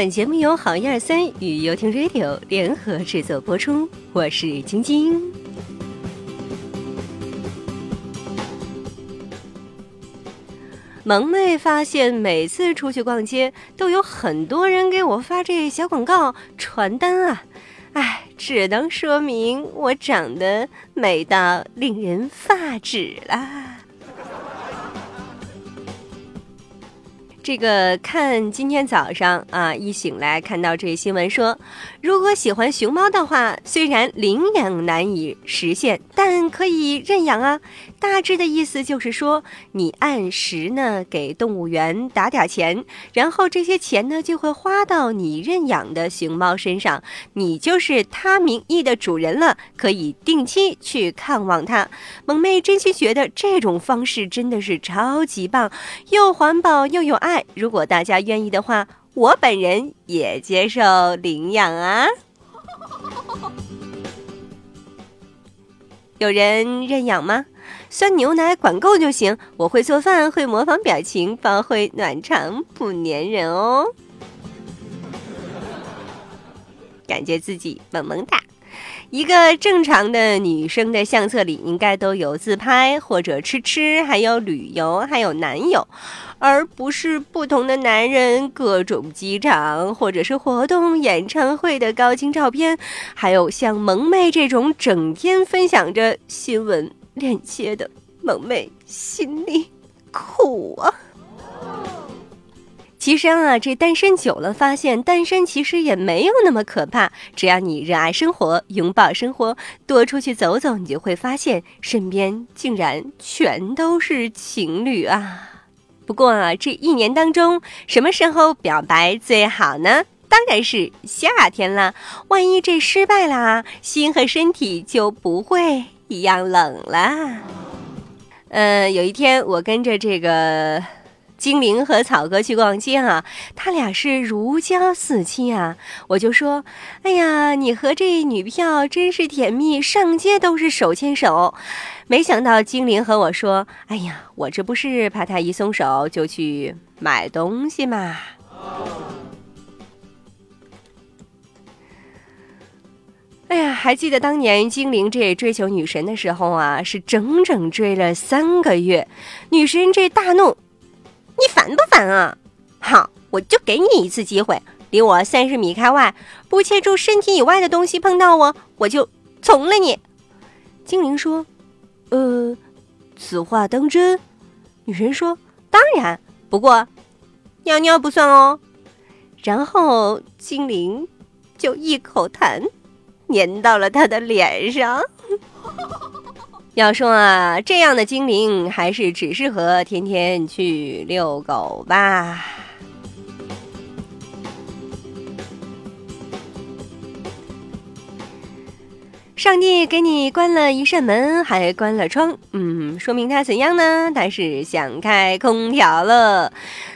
本节目由好一二三与游艇 Radio 联合制作播出，我是晶晶。萌妹发现，每次出去逛街，都有很多人给我发这小广告传单啊！哎，只能说明我长得美到令人发指啦。这个看今天早上啊，一醒来看到这新闻说，如果喜欢熊猫的话，虽然领养难以实现，但可以认养啊。大致的意思就是说，你按时呢给动物园打点钱，然后这些钱呢就会花到你认养的熊猫身上，你就是它名义的主人了，可以定期去看望它。萌妹真心觉得这种方式真的是超级棒，又环保又有爱。如果大家愿意的话，我本人也接受领养啊。有人认养吗？酸牛奶管够就行。我会做饭，会模仿表情包，会暖场不粘人哦。感觉自己萌萌哒。一个正常的女生的相册里应该都有自拍或者吃吃，还有旅游，还有男友，而不是不同的男人各种机场或者是活动、演唱会的高清照片，还有像萌妹这种整天分享着新闻。链接的萌妹心里苦啊！其实啊，这单身久了，发现单身其实也没有那么可怕。只要你热爱生活，拥抱生活，多出去走走，你就会发现身边竟然全都是情侣啊！不过啊，这一年当中，什么时候表白最好呢？当然是夏天啦！万一这失败啦，心和身体就不会。一样冷啦。呃，有一天我跟着这个精灵和草哥去逛街啊，他俩是如胶似漆啊。我就说：“哎呀，你和这女票真是甜蜜，上街都是手牵手。”没想到精灵和我说：“哎呀，我这不是怕他一松手就去买东西嘛。”还记得当年精灵这追求女神的时候啊，是整整追了三个月。女神这大怒：“你烦不烦啊？好，我就给你一次机会，离我三十米开外，不切住身体以外的东西碰到我，我就从了你。”精灵说：“呃，此话当真？”女神说：“当然，不过尿尿不算哦。”然后精灵就一口痰。粘到了他的脸上。要说啊，这样的精灵还是只适合天天去遛狗吧。上帝给你关了一扇门，还关了窗，嗯，说明他怎样呢？他是想开空调了。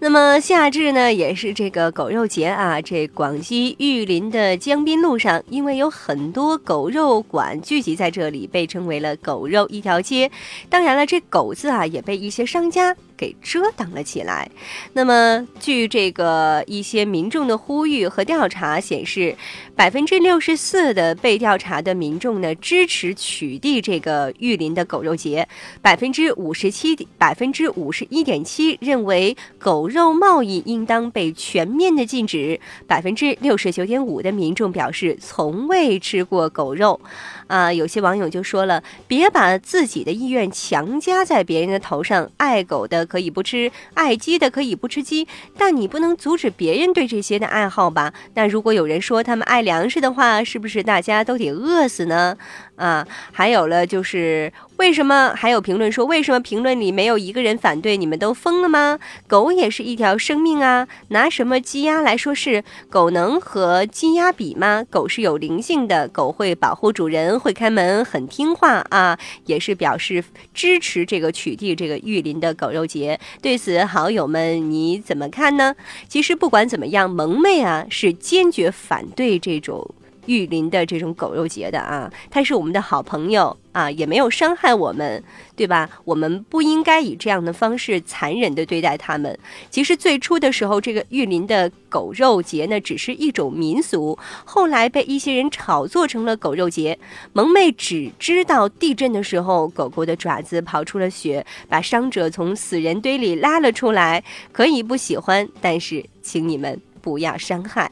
那么夏至呢，也是这个狗肉节啊。这广西玉林的江滨路上，因为有很多狗肉馆聚集在这里，被称为了“狗肉一条街”。当然了，这“狗”字啊，也被一些商家。给遮挡了起来。那么，据这个一些民众的呼吁和调查显示，百分之六十四的被调查的民众呢支持取缔这个玉林的狗肉节，百分之五十七百分之五十一点七认为狗肉贸易应当被全面的禁止，百分之六十九点五的民众表示从未吃过狗肉。啊，有些网友就说了，别把自己的意愿强加在别人的头上，爱狗的。可以不吃爱鸡的，可以不吃鸡，但你不能阻止别人对这些的爱好吧？那如果有人说他们爱粮食的话，是不是大家都得饿死呢？啊，还有了就是。为什么还有评论说？为什么评论里没有一个人反对？你们都疯了吗？狗也是一条生命啊！拿什么鸡鸭来说事？狗能和鸡鸭比吗？狗是有灵性的，狗会保护主人，会开门，很听话啊！也是表示支持这个取缔这个玉林的狗肉节。对此，好友们你怎么看呢？其实不管怎么样，萌妹啊是坚决反对这种。玉林的这种狗肉节的啊，他是我们的好朋友啊，也没有伤害我们，对吧？我们不应该以这样的方式残忍的对待他们。其实最初的时候，这个玉林的狗肉节呢，只是一种民俗，后来被一些人炒作成了狗肉节。萌妹只知道地震的时候，狗狗的爪子跑出了血，把伤者从死人堆里拉了出来。可以不喜欢，但是请你们不要伤害。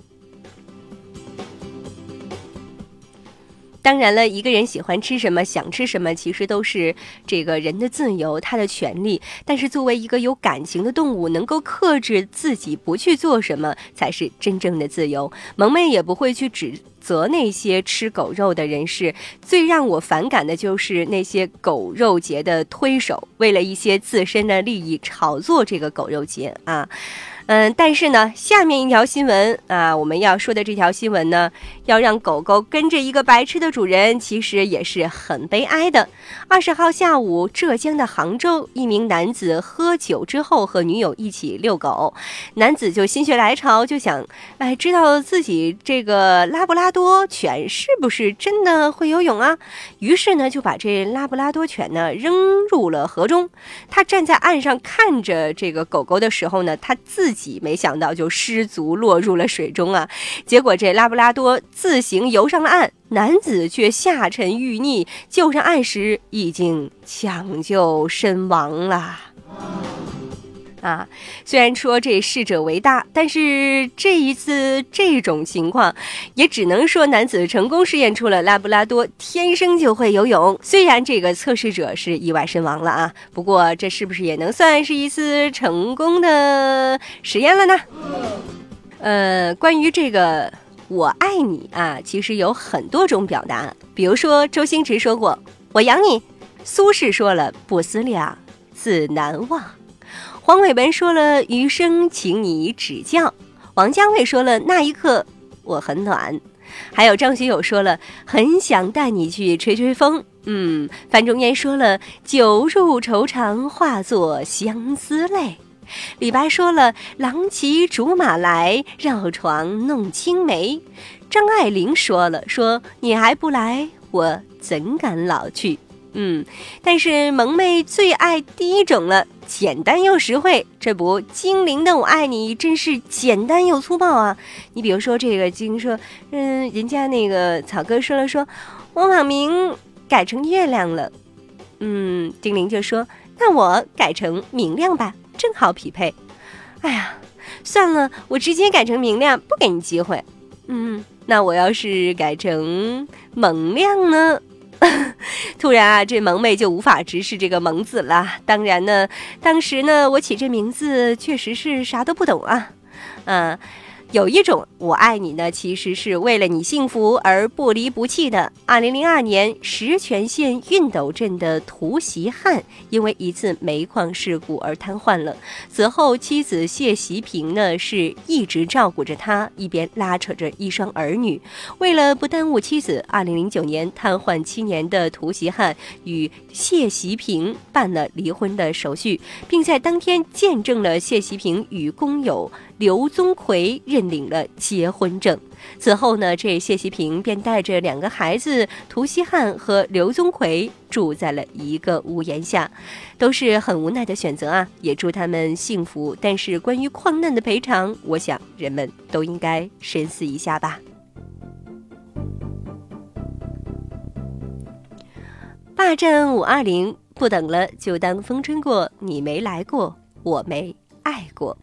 当然了，一个人喜欢吃什么，想吃什么，其实都是这个人的自由，他的权利。但是作为一个有感情的动物，能够克制自己不去做什么，才是真正的自由。萌妹也不会去指责那些吃狗肉的人士。最让我反感的就是那些狗肉节的推手，为了一些自身的利益炒作这个狗肉节啊。嗯，但是呢，下面一条新闻啊，我们要说的这条新闻呢，要让狗狗跟着一个白痴的主人，其实也是很悲哀的。二十号下午，浙江的杭州，一名男子喝酒之后和女友一起遛狗，男子就心血来潮，就想，哎，知道自己这个拉布拉多犬是不是真的会游泳啊？于是呢，就把这拉布拉多犬呢扔入了河中。他站在岸上看着这个狗狗的时候呢，他自没想到就失足落入了水中啊！结果这拉布拉多自行游上了岸，男子却下沉欲溺，救上岸时已经抢救身亡了。啊，虽然说这逝者为大，但是这一次这种情况，也只能说男子成功试验出了拉布拉多天生就会游泳。虽然这个测试者是意外身亡了啊，不过这是不是也能算是一次成功的实验了呢？呃，关于这个“我爱你”啊，其实有很多种表达，比如说周星驰说过“我养你”，苏轼说了“不思量，自难忘”。黄伟文说了“余生，请你指教”，王家卫说了“那一刻我很暖”，还有张学友说了“很想带你去吹吹风”。嗯，范仲淹说了“酒入愁肠，化作相思泪”。李白说了“郎骑竹马来，绕床弄青梅”。张爱玲说了“说你还不来，我怎敢老去”。嗯，但是萌妹最爱第一种了，简单又实惠。这不，精灵的我爱你真是简单又粗暴啊！你比如说这个精灵说，嗯，人家那个草哥说了说，我网名改成月亮了，嗯，精灵就说，那我改成明亮吧，正好匹配。哎呀，算了，我直接改成明亮，不给你机会。嗯，那我要是改成萌亮呢？突然啊，这萌妹就无法直视这个“萌”子了。当然呢，当时呢，我起这名字确实是啥都不懂啊，嗯。有一种我爱你呢，其实是为了你幸福而不离不弃的。二零零二年，石泉县熨斗镇的涂习汉因为一次煤矿事故而瘫痪了。此后，妻子谢习平呢是一直照顾着他，一边拉扯着一双儿女。为了不耽误妻子，二零零九年瘫痪七年的涂习汉与谢习平办了离婚的手续，并在当天见证了谢习平与工友。刘宗奎认领了结婚证，此后呢，这谢希平便带着两个孩子涂锡汉和刘宗奎住在了一个屋檐下，都是很无奈的选择啊，也祝他们幸福。但是关于矿难的赔偿，我想人们都应该深思一下吧。霸占五二零，不等了，就当风吹过，你没来过，我没爱过。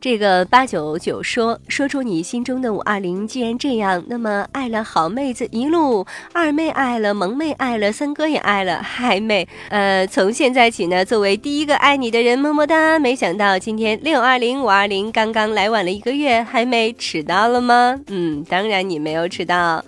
这个八九九说说出你心中的五二零，既然这样，那么爱了好妹子一路，二妹爱了，萌妹爱了，三哥也爱了，嗨妹，呃，从现在起呢，作为第一个爱你的人，么么哒。没想到今天六二零五二零刚刚来晚了一个月，嗨妹迟到了吗？嗯，当然你没有迟到。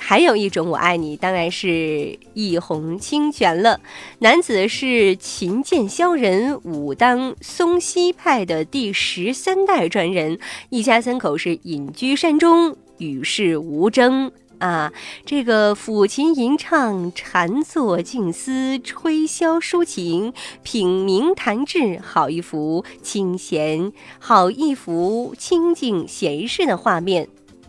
还有一种我爱你，当然是一泓清泉了。男子是秦剑萧人，武当嵩溪派的第十三代传人，一家三口是隐居山中，与世无争啊。这个抚琴吟唱，禅坐静思，吹箫抒情，品茗谈志，好一幅清闲，好一幅清静闲适的画面。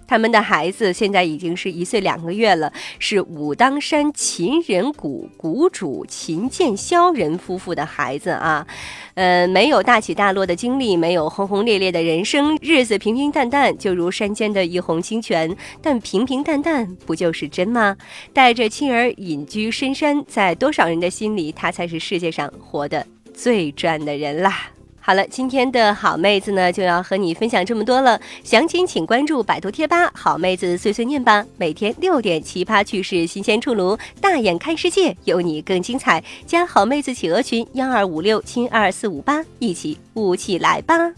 他们的孩子现在已经是一岁两个月了，是武当山秦人谷谷主秦建霄人夫妇的孩子啊。呃，没有大起大落的经历，没有轰轰烈烈的人生，日子平平淡淡，就如山间的一泓清泉。但平平淡淡不就是真吗？带着妻儿隐居深山，在多少人的心里，他才是世界上活得最赚的人啦。好了，今天的好妹子呢就要和你分享这么多了。详情请关注百度贴吧“好妹子碎碎念”吧。每天六点，奇葩趣事新鲜出炉，大眼看世界，有你更精彩。加好妹子企鹅群幺二五六七二四五八，一起舞起来吧。